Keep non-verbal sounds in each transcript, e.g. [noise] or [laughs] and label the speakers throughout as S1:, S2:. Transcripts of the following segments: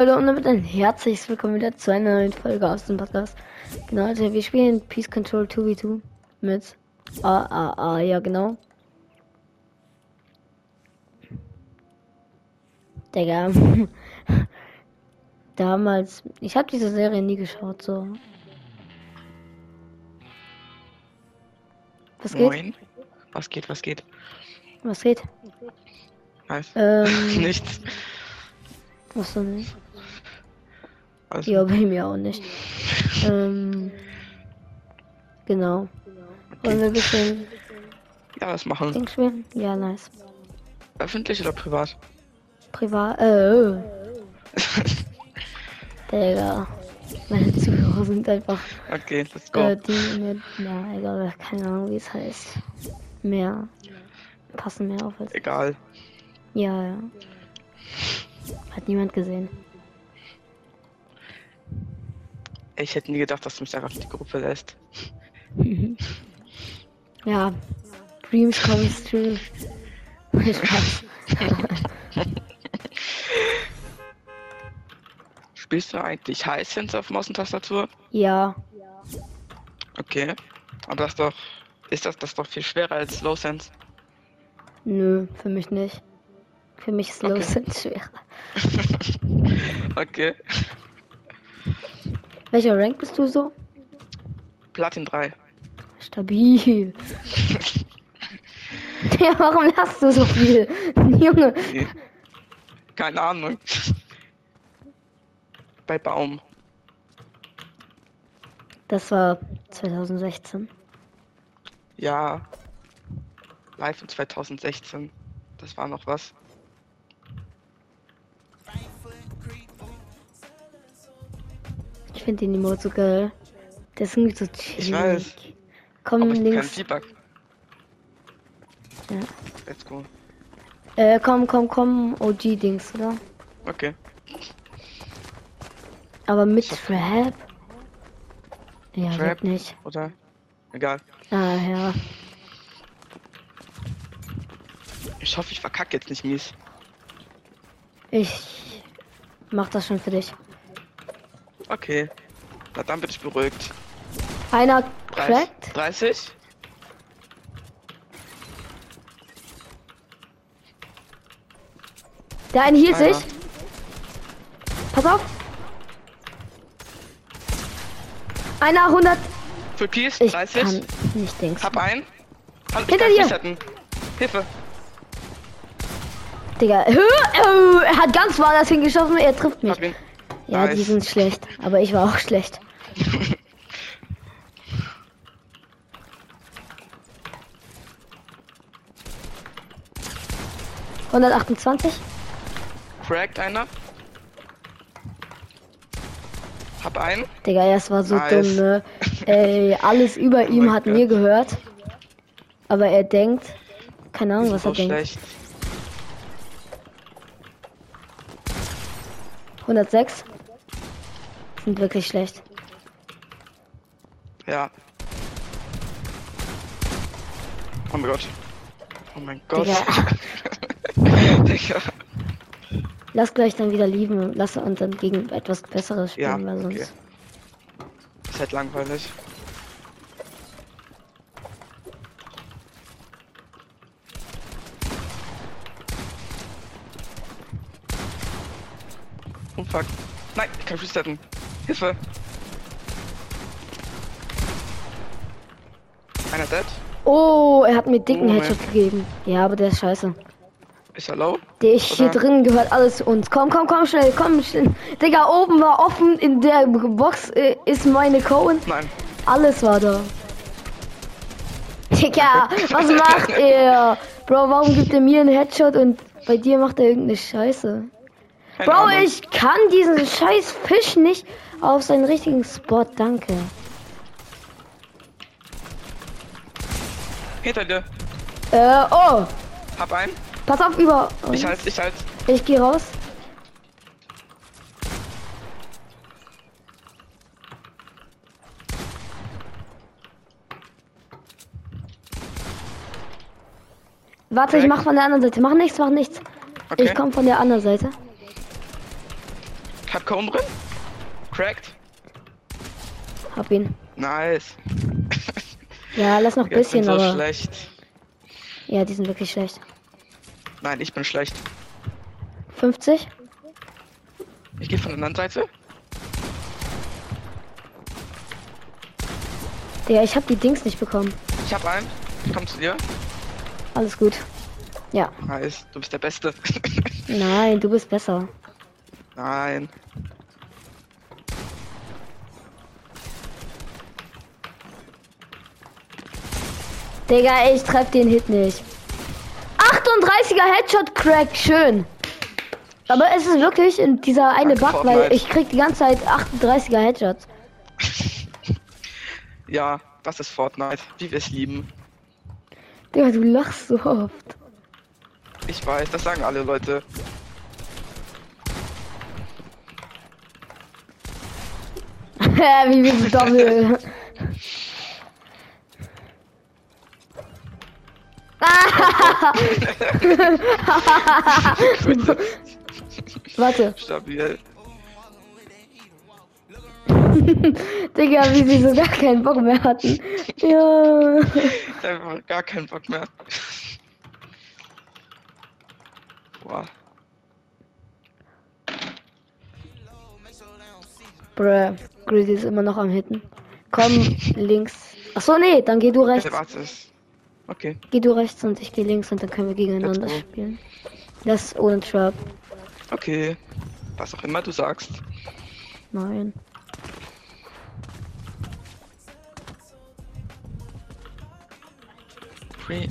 S1: Hallo und damit ein herzliches Willkommen wieder zu einer neuen Folge aus dem Podcast. Genau, also wir spielen Peace Control 2v2 mit Ah, ah, ah, ja genau. Digga. [laughs] Damals, ich habe diese Serie nie geschaut, so. Was geht?
S2: Moin. Was geht, was geht?
S1: Was geht?
S2: Nice.
S1: Ähm, [laughs]
S2: Nichts.
S1: was denn nicht?
S2: Also,
S1: Ja, bei mir auch nicht. ähm, genau. Wollen wir ein bisschen
S2: ja, was machen?
S1: Ding spielen? Ja, nice.
S2: Öffentlich oder privat?
S1: Privat, äh, äh. Digga. Meine Zuhörer sind einfach,
S2: Okay, let's go.
S1: äh, die mit, na, egal, keine Ahnung, wie es heißt. Mehr, passen mehr auf als,
S2: Egal.
S1: ja, ja. Hat niemand gesehen.
S2: Ich hätte nie gedacht, dass du mich einfach in die Gruppe lässt. [laughs]
S1: Ja, Dreams come true.
S2: Spielst du eigentlich Hisense auf Maus und Tastatur?
S1: ja,
S2: Okay. Aber das ist doch. Ist das, das doch viel schwerer als Low Sense?
S1: nö, für mich nicht. Für mich ist
S2: Okay.
S1: Low Sense schwerer. [laughs]
S2: okay.
S1: Welcher Rank bist du so?
S2: Platin 3.
S1: Stabil. [laughs] Ja, warum lachst du so viel? [laughs] Junge.
S2: Nee. Keine Ahnung. Bei Baum.
S1: Das war 2016.
S2: Ja. Live in 2016. Das war noch was.
S1: Ich finde den Emote so geil. Der ist irgendwie so chillig.
S2: Ich weiß.
S1: Komm
S2: Aber ich
S1: links.
S2: Debug.
S1: Ja.
S2: Let's go.
S1: Äh, komm, komm, komm, OG-Dings, oder?
S2: Okay.
S1: Aber mit Trap? Ja,
S2: Trap.
S1: nicht.
S2: Oder? Egal.
S1: Ah, ja.
S2: Ich hoffe, ich verkacke jetzt nicht mies.
S1: Ich mach das schon für dich.
S2: Okay. Na dann bin ich beruhigt.
S1: Einer
S2: 30?
S1: cracked.
S2: 30?
S1: Der eine hielt
S2: Einer.
S1: sich. Pass auf. Einer 100.
S2: Full Piece?
S1: Ich
S2: 30?
S1: kann nicht Dings.
S2: Hab einen. Ich
S1: Hinter dir.
S2: Hilfe.
S1: Digga. Äh, Er hat ganz woanders hingeschossen. Er trifft mich. Ja, die
S2: Nice.
S1: sind schlecht. Aber ich war auch schlecht. Hundertachtundzwanzig.
S2: Cracked einer. Hab einen.
S1: Digga, es war so
S2: Nice.
S1: dumm, ne? Ey, alles über
S2: Oh
S1: ihm hat
S2: Gott.
S1: mir gehört. Aber er denkt. Keine Ahnung, was er denkt.
S2: schlecht.
S1: 106. Sind wirklich schlecht.
S2: Ja. Oh mein Gott. Oh mein Gott.
S1: Digga. [laughs]
S2: Digga.
S1: Lass gleich dann wieder lieben und lass uns dann gegen etwas Besseres
S2: Ja,
S1: spielen, weil
S2: okay.
S1: sonst.
S2: Ist halt langweilig. Oh fuck. Nein, ich kann resetten. Hilfe. Einer dead.
S1: Oh, er hat mir dicken
S2: Oh,
S1: Headshot gegeben. Ja, aber der ist scheiße.
S2: Ist er low?
S1: Der hier
S2: Oder?
S1: drin gehört alles zu uns. Komm, komm, komm schnell, komm schnell. Digga, oben war offen, in der Box äh, ist meine Cone.
S2: Nein.
S1: Alles war da. Digga, [laughs] was macht er? Bro, warum gibt er mir einen Headshot und bei dir macht er irgendeine Scheiße?
S2: Keine
S1: Bro,
S2: Ahnung.
S1: ich kann diesen scheiß Fisch nicht auf seinen richtigen Spot, danke.
S2: Hinter dir.
S1: Äh, oh,
S2: Hab einen.
S1: pass auf über.
S2: Ich halt, ich halt.
S1: Ich geh raus. Warte, ich
S2: Crack.
S1: mach von der anderen Seite. Mach nichts, mach nichts.
S2: Okay.
S1: Ich komm von der anderen Seite.
S2: Hab Cone drin. Cracked.
S1: Hab ihn.
S2: Nice. [laughs]
S1: Ja, lass noch ein bisschen,
S2: so
S1: aber.
S2: schlecht.
S1: Ja, die sind wirklich schlecht.
S2: Nein, ich bin schlecht.
S1: 50?
S2: Ich gehe von der anderen Seite.
S1: Ja, ich hab die Dings nicht bekommen.
S2: Ich hab einen. Ich komm zu dir.
S1: Alles gut. Ja.
S2: Nice. Du bist der Beste. [laughs]
S1: Nein, du bist besser.
S2: Nein.
S1: Digga, ich treff den Hit nicht. 38er Headshot Crack, schön. Aber es ist wirklich in dieser eine
S2: Danke,
S1: Bug, weil ich krieg die ganze Zeit 38er Headshots. [laughs]
S2: Ja, das ist Fortnite. Wie wir es lieben.
S1: Digga, du lachst so oft.
S2: Ich weiß, das sagen alle Leute.
S1: Wie wir so doppel. Warte,
S2: Stabil. [laughs]
S1: Digga, wie sie so gar keinen Bock mehr hatten. Ja.
S2: Einfach gar keinen Bock mehr. Boah.
S1: Bruh, Greasy ist immer noch am Hitten. Komm, [laughs] links. Achso, nee, dann geh du rechts.
S2: Okay.
S1: Geh du rechts und ich geh links und dann können wir gegeneinander
S2: Let's
S1: spielen. Das ohne Trap.
S2: Okay. Was auch immer du sagst.
S1: Nein.
S2: Free.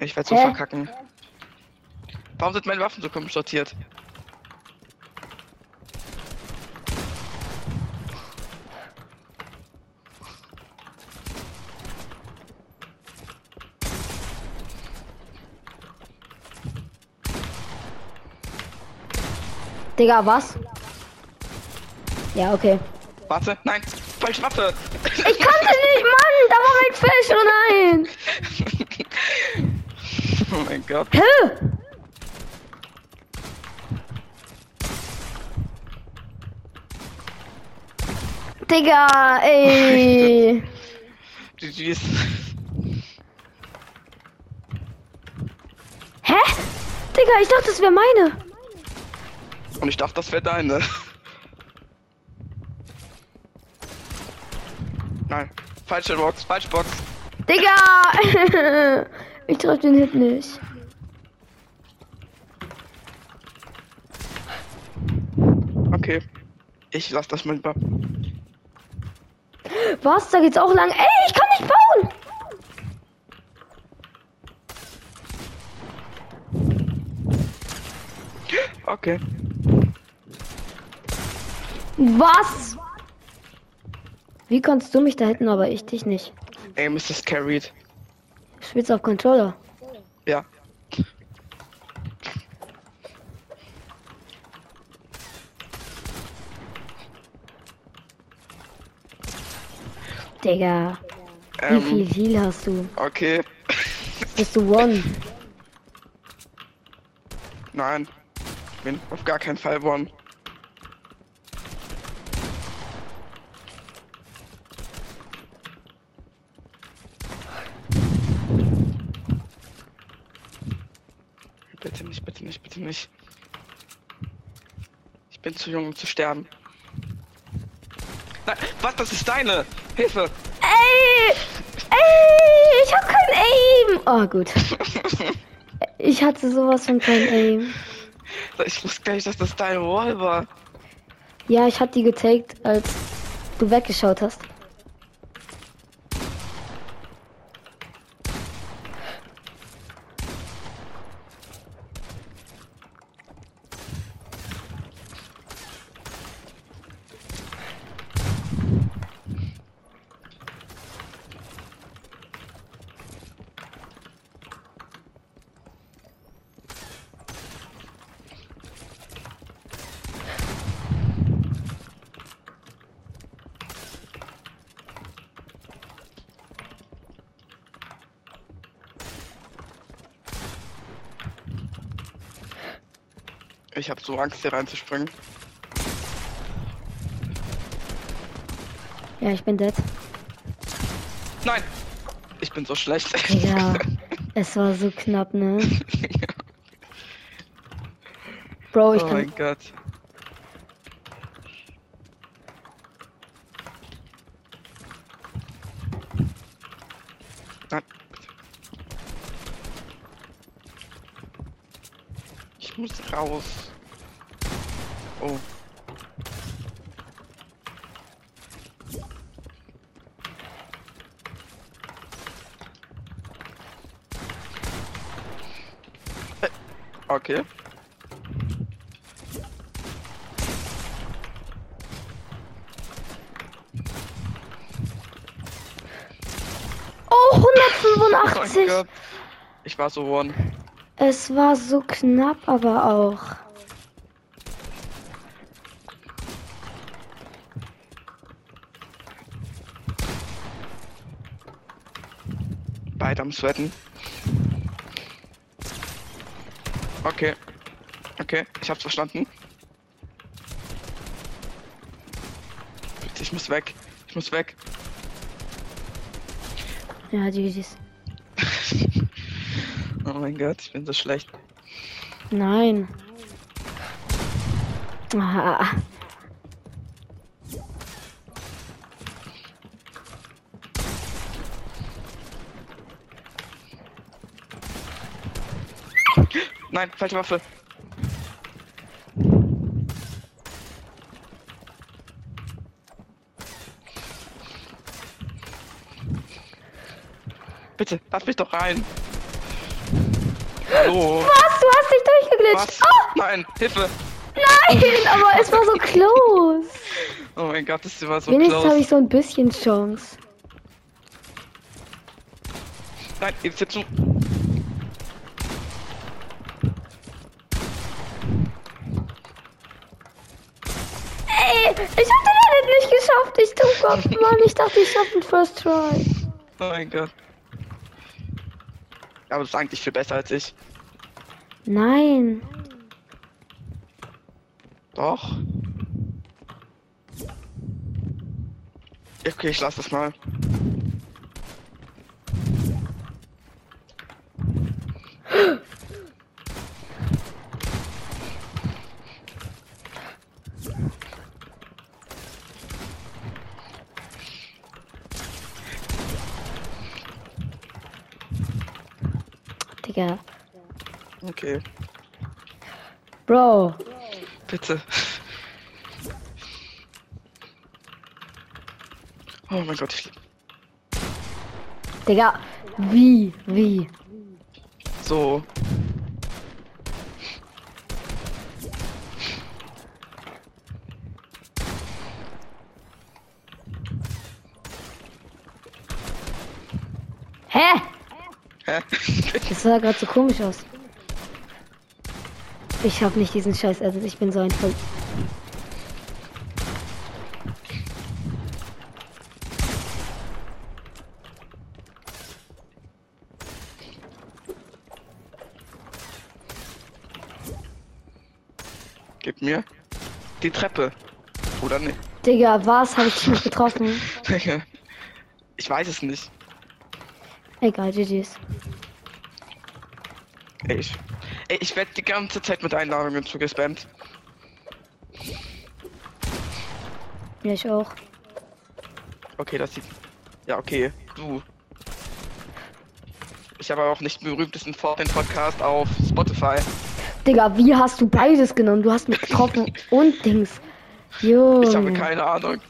S2: Ich werde so
S1: Hä?
S2: verkacken. Warum sind meine Waffen so komisch sortiert?
S1: Digga, was? Ja, okay.
S2: Warte, nein, falsche Waffe.
S1: Ich kannte nicht, Mann! Da war mein Fisch, oh nein! [laughs]
S2: oh mein Gott.
S1: Hä? Digga, ey! [laughs]
S2: GG's.
S1: Hä? Digga, ich dachte, das wäre meine.
S2: Und ich dachte, das wäre deine. Nein, falsche Box, falsche Box.
S1: Digga! [laughs] ich treffe den Hit nicht.
S2: Okay. Ich lass das mal lieber.
S1: Was? Da geht's auch lang. Ey, ich kann nicht bauen!
S2: Okay.
S1: Was? Wie kannst du mich da hinten, aber ich dich nicht?
S2: Aim ist das carried.
S1: Du spielst auf Controller.
S2: Ja.
S1: Digga, wie
S2: Ähm,
S1: viel Heal hast du?
S2: okay. [laughs]
S1: Bist du One?
S2: Nein. Ich bin auf gar keinen Fall one. Bitte nicht, bitte nicht. Ich bin zu jung, um zu sterben. Nein, was? Das ist deine! Hilfe!
S1: Ey! Ey! Ich hab kein Aim! Oh, gut. Ich hatte sowas von kein Aim.
S2: Ich wusste gar nicht, dass das deine Wall war.
S1: Ja, ich hab die getaked, als du weggeschaut hast.
S2: Ich habe so Angst, hier reinzuspringen.
S1: Ja, ich bin dead.
S2: Nein! Ich bin so schlecht.
S1: Ja, [laughs] es war so knapp, ne? [laughs] Bro, ich
S2: oh
S1: kann.
S2: mein Gott. Nein. Raus. Oh. Äh, Okay.
S1: Oh, [laughs]
S2: Oh mein
S1: 185!
S2: Gott. Ich war so one.
S1: Es war so knapp, aber auch.
S2: Beide am Sweaten. Okay. Okay, ich hab's verstanden. Ich muss weg. Ich muss weg.
S1: Ja, GG's.
S2: Oh mein Gott, ich bin so schlecht.
S1: Nein. Ah,
S2: Nein, falsche Waffe. Bitte, lass mich doch rein. Hallo.
S1: Was? Du hast dich durchgeglitscht.
S2: Was?
S1: Oh,
S2: Nein, Hilfe.
S1: nein, aber es war so close.
S2: Oh mein Gott, das war so
S1: Wenigstens habe
S2: close.
S1: ich so ein bisschen Chance.
S2: Nein, jetzt sitzt du.
S1: Ey, ich hab den Edit nicht geschafft. Ich tu Gott, Mann. Ich dachte, ich schaff den First Try.
S2: Oh mein Gott. Aber das ist eigentlich viel besser als ich.
S1: Nein.
S2: Doch. Okay, ich lass das mal.
S1: Digga.
S2: Okay,
S1: Bro.
S2: bitte. Oh mein Gott, ich...
S1: Digga. Wie? Wie?
S2: So.
S1: Hä?
S2: Hä?
S1: Das sah gerade so komisch aus. Ich hab nicht diesen Scheiß Edit. Ich bin so ein voll.
S2: Gib mir die Treppe. Oder nicht?
S1: Digga, was? Habe ich dich nicht getroffen? [laughs]
S2: Ich weiß es nicht.
S1: Egal, GG's.
S2: Ich, ich werde die ganze Zeit mit Einladungen zugespammt.
S1: Ja, ich auch.
S2: Okay, das sieht. Ja, okay, du. Ich habe auch nicht berühmtesten Fortnite-Podcast auf Spotify.
S1: Digga, wie hast du beides genommen? Du hast mich getroffen [laughs] und Dings. Jo.
S2: Ich habe keine Ahnung.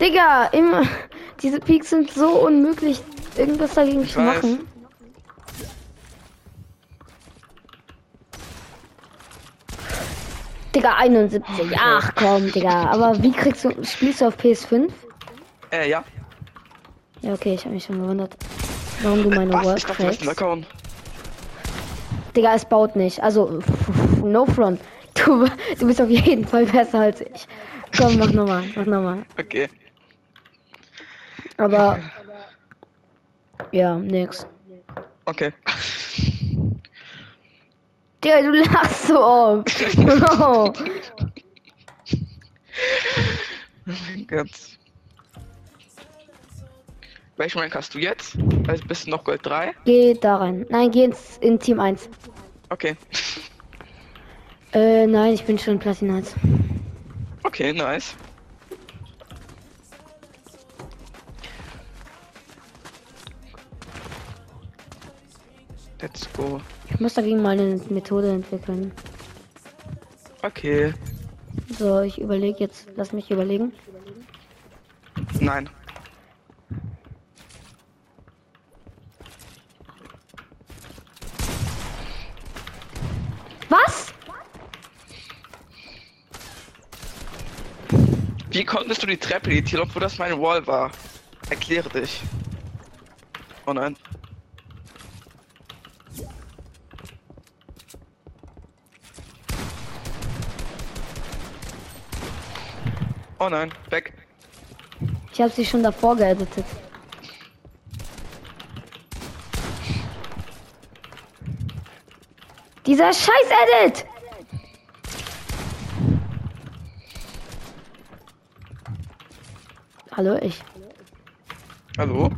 S1: Digga, immer. Diese Peaks sind so unmöglich, irgendwas dagegen zu machen. Digga, 71. Ach komm, Digga. Aber wie kriegst du. Spielst du auf PS5?
S2: Äh, ja.
S1: Ja, okay, ich habe mich schon gewundert. Warum du meine
S2: Was?
S1: Work
S2: Ich dachte, du.
S1: Digga, es baut nicht. Also, [laughs] no front. Du, du bist auf jeden Fall besser als ich. Komm, mach nochmal, mach nochmal.
S2: Okay.
S1: Aber. Ja, nix.
S2: Okay.
S1: Digga, du lachst so oft. Oh.
S2: Oh mein Gott. Welchen Rank hast du jetzt? Also bist du noch Gold 3?
S1: Geh da rein. Nein, geh ins in Team 1.
S2: Okay.
S1: Äh, nein, ich bin schon Platin 1.
S2: Okay, nice. Let's go.
S1: Ich muss dagegen mal eine Methode entwickeln.
S2: Okay.
S1: So, ich überlege jetzt. Lass mich überlegen.
S2: Nein.
S1: Was?
S2: Wie konntest du die Treppe editieren, obwohl das meine Wall war? Erkläre dich. Oh nein. Oh nein, weg.
S1: Ich habe sie schon davor geeditet. Dieser scheiß Edit! Hallo, ich
S2: Hallo?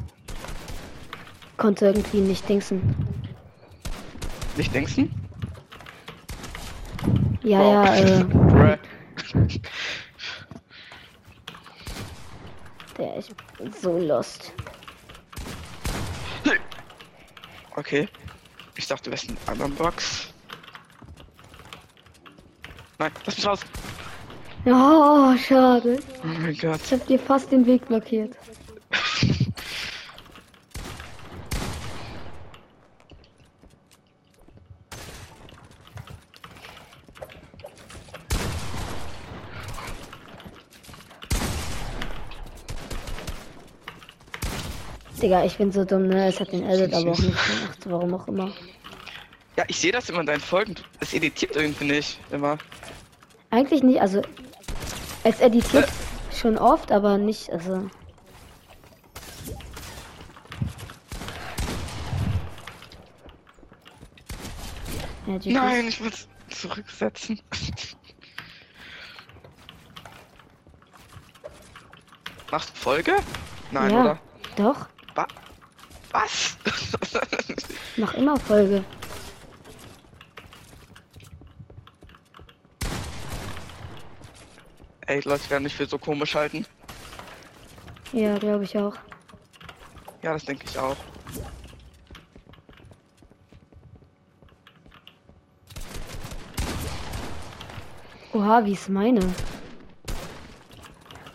S1: konnte irgendwie nicht dingsen.
S2: Nicht denksten?
S1: Ja,
S2: Wow.
S1: ja, äh,
S2: Bruh.
S1: der ich bin so lost.
S2: Okay. Ich dachte, in einer anderen Box. Nein, lass mich raus.
S1: Oh, schade.
S2: Oh mein Gott.
S1: Ich hab dir fast den Weg blockiert. Digga, ich bin so dumm, ne? Es hat den Edit aber auch nicht gemacht, warum auch immer.
S2: Ja, ich sehe das immer in deinen Folgen. Es editiert irgendwie nicht. Immer.
S1: Eigentlich nicht, also es editiert schon oft, aber nicht, also. Ja.
S2: Nein, ich muss zurücksetzen. [laughs] Machst Folge? Nein,
S1: ja,
S2: oder?
S1: Doch,
S2: Wa was? [laughs]
S1: mach immer Folge.
S2: Ey, Leute werden nicht für so komisch halten.
S1: Ja, glaube ich auch.
S2: Ja, das denke ich auch.
S1: Oha, wie ist meine?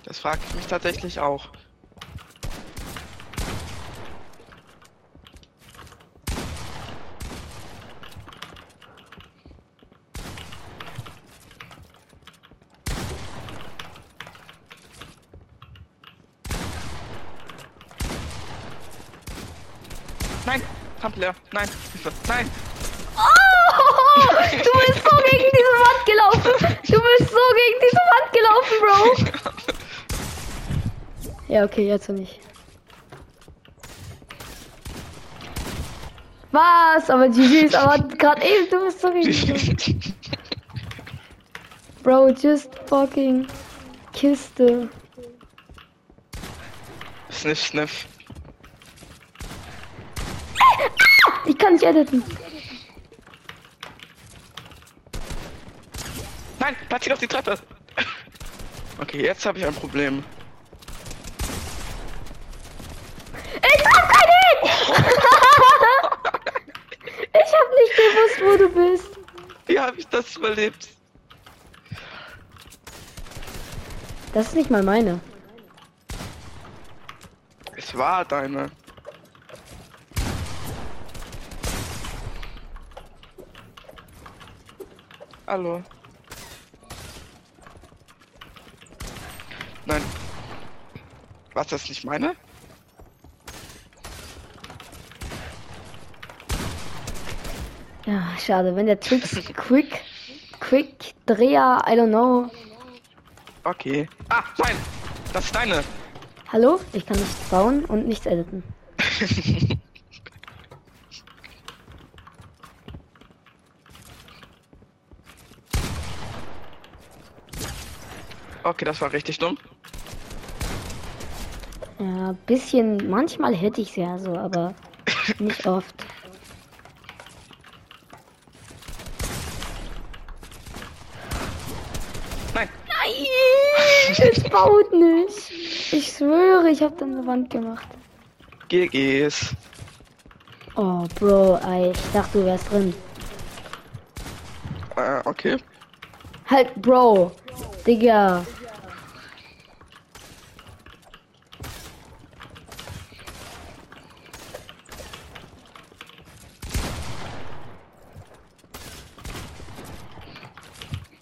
S2: Das frage ich mich tatsächlich auch. Nein, Tampler, nein, Hilfe, nein.
S1: Oh, du bist so gegen diese Wand gelaufen. Du bist so gegen diese Wand gelaufen, Bro. Ja, okay, jetzt nicht. Was? Aber GG's, aber gerade eben, du bist so gegen Wand. Bro, just fucking Kiste.
S2: Sniff, sniff.
S1: Ich kann nicht editen.
S2: Nein, platziert auf die Treppe. Okay, jetzt habe ich ein Problem.
S1: Ich hab keinen Hit! [laughs] ich hab nicht gewusst, wo du bist.
S2: Wie habe ich das überlebt?
S1: Das ist nicht mal meine.
S2: Es war deine. Hallo. Nein. Was das nicht meine?
S1: Ja, schade, wenn der Tricks [laughs] Quick, Quick Dreher, I don't know.
S2: Okay. Ah, nein! Das ist deine.
S1: Hallo? Ich kann nichts bauen und nichts editen. [laughs]
S2: Okay, das war richtig dumm.
S1: Ja, bisschen, manchmal hätte ich ja so, aber [laughs] nicht oft.
S2: Nein.
S1: Nein, es baut nicht. Ich schwöre, ich habe dann eine Wand gemacht.
S2: GG's.
S1: Oh, Bro, ey, ich dachte, du wärst drin.
S2: Äh, okay.
S1: Halt, Bro. Digga.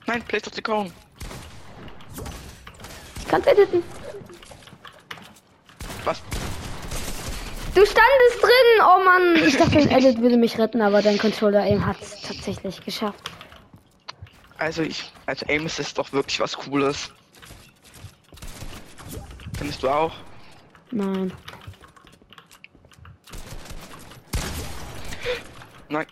S2: Nein, place doch die Cone.
S1: Ich kann's editen.
S2: Was?
S1: Du standest drin! Oh Mann! Ich dachte, ein [laughs] Edit würde mich retten, aber dein Controller Aim hat's tatsächlich geschafft.
S2: Also ich, also Aim ist doch wirklich was Cooles. Findest du auch?
S1: Nein.
S2: Nein.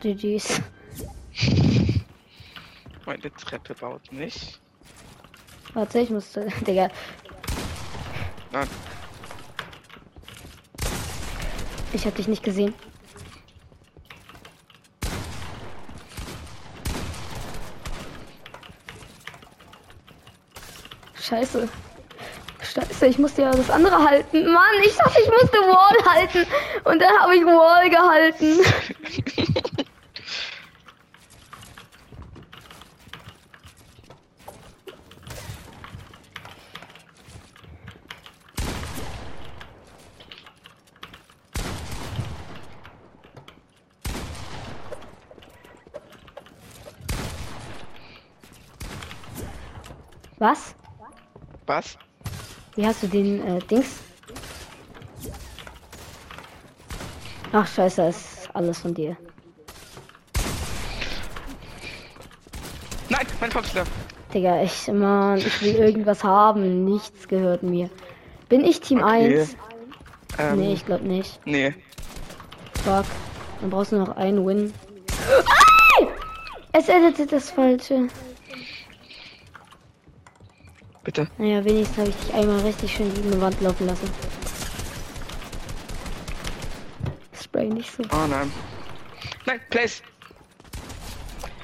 S1: GG's. [laughs]
S2: Meine Treppe baut nicht.
S1: Warte, ich musste. [laughs] Digga.
S2: Nein.
S1: Ich hab dich nicht gesehen. Scheiße. Scheiße, ich musste ja das andere halten. Mann, ich dachte, ich musste Wall halten. Und dann habe ich Wall gehalten. [laughs] Was?
S2: Was?
S1: Wie hast du den äh, Dings? Ach scheiße, ist alles von dir.
S2: Nein, mein Kopfschlag.
S1: Digga, ich, Mann, ich will irgendwas haben. Nichts gehört mir. Bin ich Team
S2: Okay.
S1: 1?
S2: Ähm,
S1: Nee, ich glaube nicht.
S2: Nee.
S1: Fuck. Dann brauchst du noch einen Win. Ei! Es editet das Falsche.
S2: Bitte.
S1: Naja, wenigstens habe ich dich einmal richtig schön gegen die Wand laufen lassen. Spray nicht so.
S2: Oh nein. Nein, place.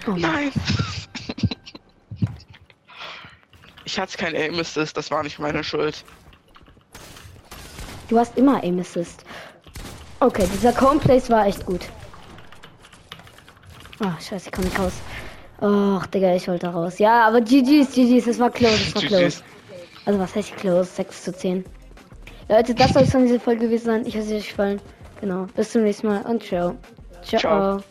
S1: Oh Mann.
S2: Nein. [laughs] ich hatte kein Aim Assist, das war nicht meine Schuld.
S1: Du hast immer Aim Assist. Okay, dieser Cone Place war echt gut. Ah, scheiße, ich komm nicht raus. Och, Digga, ich wollte raus. Ja, aber GG's, GG's, es war close, es war close. Also, was heißt close? 6 zu 10. Leute, das soll es von dieser Folge gewesen sein. Ich hoffe, es hat euch gefallen. Genau, bis zum nächsten Mal und ciao. Ciao.
S2: Ciao.